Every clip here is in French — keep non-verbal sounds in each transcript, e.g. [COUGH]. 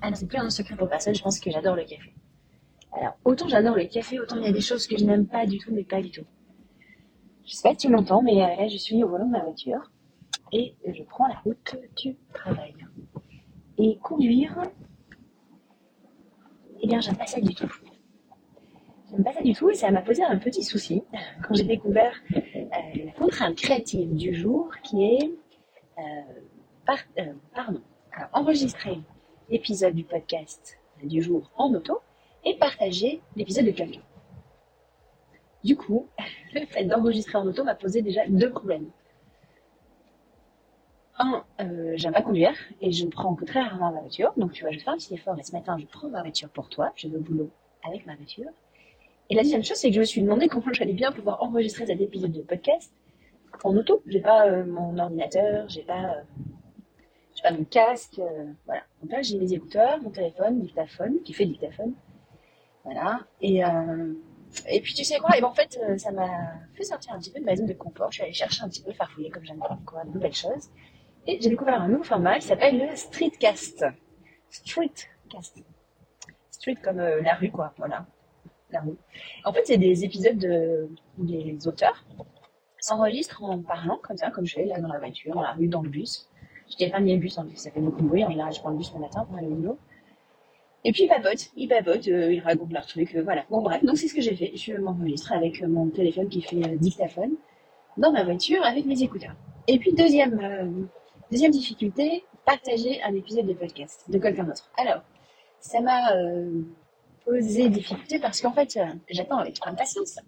Ah non, c'est plus un secret pour personne, je pense que j'adore le café. Alors, autant j'adore le café, autant il y a des choses que je n'aime pas du tout, mais pas du tout. Je sais pas si tu m'entends, mais euh, là je suis au volant de ma voiture et je prends la route du travail. Et conduire, eh bien j'aime pas ça du tout. J'aime pas ça du tout et ça m'a posé un petit souci [LAUGHS] quand j'ai découvert euh, la contrainte créative du jour qui est euh, euh, pardon, alors, enregistrer l'épisode du podcast du jour en auto et partager l'épisode de quelqu'un. Du coup, [LAUGHS] le fait d'enregistrer en auto m'a posé déjà deux problèmes. Un, euh, j'aime pas conduire et je prends que très rarement ma voiture. Donc tu vois, je fais un petit effort et ce matin, je prends ma voiture pour toi. Je vais au boulot avec ma voiture. Et la deuxième chose, c'est que je me suis demandé comment j'allais bien pouvoir enregistrer cet épisode de podcast en auto. J'ai pas euh, mon ordinateur, j'ai pas, euh, j'ai pas mon casque, euh, voilà. Donc là, j'ai mes écouteurs, mon téléphone, dictaphone, qui fait dictaphone. Voilà. Et, euh, et puis tu sais quoi? Et ben en fait, euh, ça m'a fait sortir un petit peu de ma zone de confort. Je suis allée chercher un petit peu, farfouiller comme j'aime découvrir de nouvelles choses. Et j'ai découvert un nouveau format qui s'appelle le streetcast. Streetcast. Street comme la rue, quoi. Voilà. La rue. En fait, c'est des épisodes de, où les auteurs s'enregistrent en parlant comme ça, comme je fais là dans la voiture, dans la rue, dans le bus. Je n'ai pas mis le bus, hein, parce que ça fait beaucoup de bruit. En général, je prends le bus le matin pour aller au boulot. Et puis ils papotent, ils papotent, euh, ils racontent leurs trucs, euh, voilà. Bon bref, donc c'est ce que j'ai fait. Je m'enregistre avec euh, mon téléphone qui fait euh, dictaphone dans ma voiture avec mes écouteurs. Et puis deuxième, deuxième difficulté, partager un épisode de podcast de quelqu'un d'autre. Alors, ça m'a posé difficulté parce qu'en fait, euh, j'attends avec impatience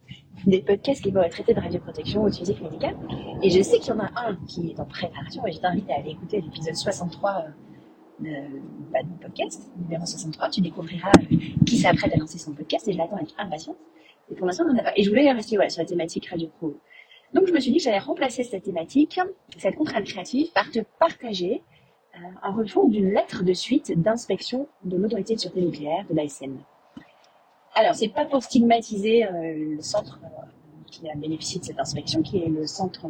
des podcasts qui vont être traités de radioprotection ou de physique médicale. Et je sais qu'il y en a un qui est en préparation et je t'invite à aller écouter l'épisode 63 euh, de, bah, de mon podcast, numéro 63. Tu découvriras euh, qui s'apprête à lancer son podcast et je l'attends avec impatience. Et pour l'instant, on n'en a pas. Et je voulais rester sur la thématique Radio Pro. Donc je me suis dit que j'allais remplacer cette thématique, cette contrainte créative, par te partager euh, un refond d'une lettre de suite d'inspection de l'autorité de sûreté nucléaire de l'ASN. Alors, c'est pas pour stigmatiser euh, le centre euh, qui a bénéficié de cette inspection, qui est le centre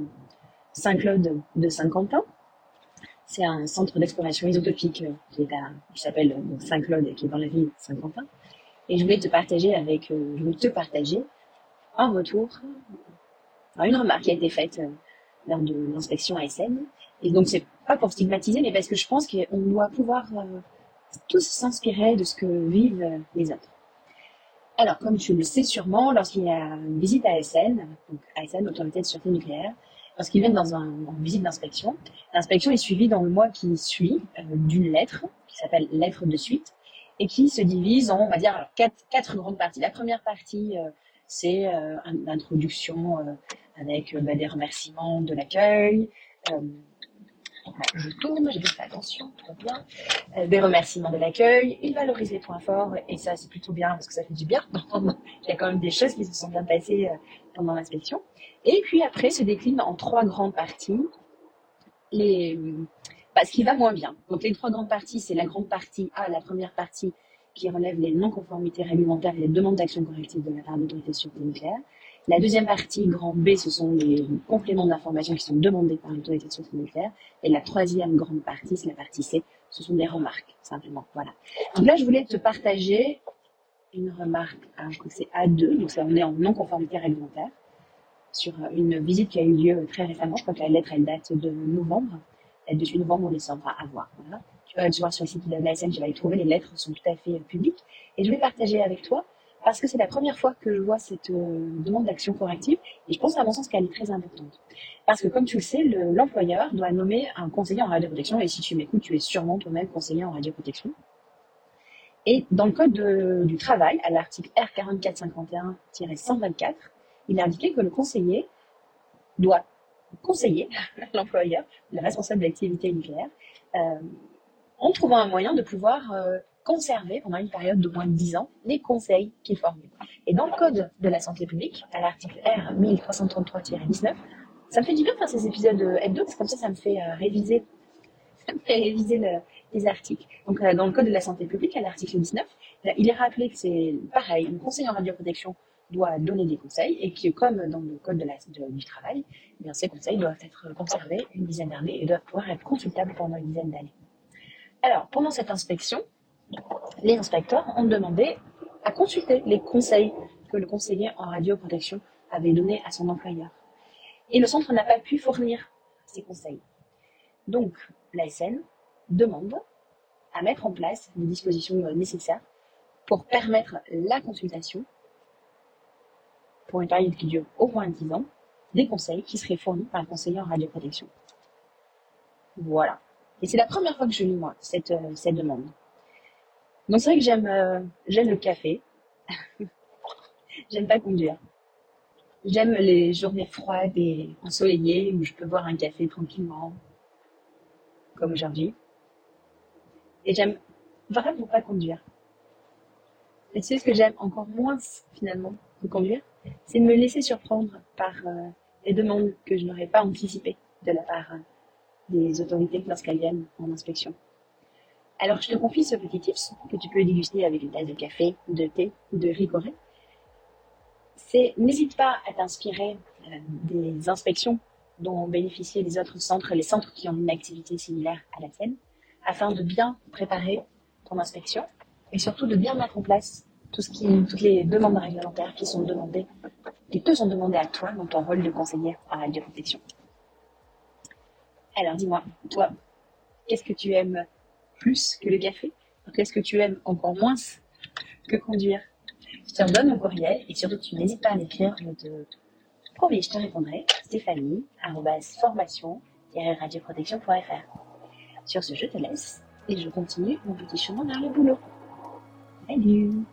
Saint-Claude de Saint-Quentin. C'est un centre d'exploration isotopique euh, qui, s'appelle Saint-Claude et qui est dans la ville de Saint-Quentin. Et je voulais te partager avec, je voulais te partager en retour une remarque qui a été faite lors de l'inspection ASN. Et donc c'est pas pour stigmatiser, mais parce que je pense qu'on doit pouvoir tous s'inspirer de ce que vivent les autres. Alors, comme tu le sais sûrement, lorsqu'il y a une visite à ASN, donc ASN, Autorité de Sûreté Nucléaire, lorsqu'ils viennent dans un, visite d'inspection, l'inspection est suivie dans le mois qui suit euh, d'une lettre, qui s'appelle lettre de suite, et qui se divise en, on va dire, quatre, grandes parties. La première partie, euh, c'est euh, une introduction euh, avec bah, des remerciements de l'accueil. Euh, je tourne, j'ai bien fait attention, va bien. Euh, des remerciements de l'accueil, il valorise les points forts, et ça c'est plutôt bien parce que ça fait du bien. [LAUGHS] Il y a quand même des choses qui se sont bien passées euh, pendant l'inspection. Et puis après se décline en trois grandes parties. Les, bah, ce qui va moins bien. Donc les trois grandes parties, c'est la grande partie A, la première partie qui relève les non-conformités réglementaires et les demandes d'action corrective de la part de l'autorité sûreté nucléaire. La deuxième partie, grand B, ce sont les compléments d'information qui sont demandés par l'autorité de. Et la troisième grande partie, c'est la partie C, ce sont des remarques, simplement. Voilà. Donc là, je voulais te partager une remarque, je crois que c'est A2, donc ça on est en non-conformité réglementaire, sur euh, une visite qui a eu lieu très récemment. Je crois que la lettre, elle date de novembre. Elle date novembre ou décembre, à voir. Tu vas tu vas sur le site de la SN, tu vas les trouver, les lettres sont tout à fait euh, publiques. Et je vais partager avec toi, parce que c'est la première fois que je vois cette euh, demande d'action corrective, et je pense à mon sens qu'elle est très importante. Parce que comme tu le sais, le- l'employeur doit nommer un conseiller en radioprotection, et si tu m'écoutes, tu es sûrement toi-même conseiller en radioprotection. Et dans le code de- du travail, à l'article R4451-124, il est indiqué que le conseiller doit conseiller [LAUGHS] l'employeur, le responsable d'activité nucléaire, euh, en trouvant un moyen de pouvoir euh, conserver pendant une période de moins de 10 ans les conseils qu'il formule. Et dans le code de la santé publique, à l'article R 1333-19, ça me fait du bien de faire ces épisodes euh, hebdo, parce que comme ça, ça me fait euh, réviser, [LAUGHS] ça me fait réviser le- des articles. Donc, euh, dans le Code de la santé publique, à l'article 19, il est rappelé que c'est pareil, un conseiller en radioprotection doit donner des conseils et que, comme dans le Code du travail, eh bien, ces conseils doivent être conservés une dizaine d'années et doivent pouvoir être consultables pendant une dizaine d'années. Alors, pendant cette inspection, les inspecteurs ont demandé à consulter les conseils que le conseiller en radioprotection avait donnés à son employeur. Et le centre n'a pas pu fournir ces conseils. Donc, l'ASN demande à mettre en place les dispositions nécessaires pour permettre la consultation pour une période qui dure au moins 10 ans, des conseils qui seraient fournis par un conseiller en radioprotection. Voilà. Et c'est la première fois que je lis, moi, cette, euh, cette demande. Donc c'est vrai que j'aime euh, le café. [LAUGHS] j'aime pas conduire. J'aime les journées froides et ensoleillées où je peux boire un café tranquillement, comme aujourd'hui. Et j'aime vraiment pas conduire. Et c'est ce que j'aime encore moins finalement que conduire, c'est de me laisser surprendre par euh, les demandes que je n'aurais pas anticipées de la part euh, des autorités lorsqu'elles viennent en inspection. Alors je te confie ce petit tips que tu peux déguster avec une tasse de café, de thé ou de ricoré. C'est n'hésite pas à t'inspirer euh, des inspections dont ont bénéficié les autres centres, les centres qui ont une activité similaire à la tienne, afin de bien préparer ton inspection et surtout de bien mettre en place toutes les demandes réglementaires qui sont demandées, qui te sont demandées à toi dans ton rôle de conseiller en radioprotection. Alors dis-moi, toi, qu'est-ce que tu aimes plus que le café Qu'est-ce que tu aimes encore moins que conduire? Je te redonne mon courriel et surtout tu n'hésites pas à m'écrire, je te promets, je te répondrai. Stéphanie, formation radioprotection.fr. Sur ce, je te laisse et je continue mon petit chemin vers le boulot. Salut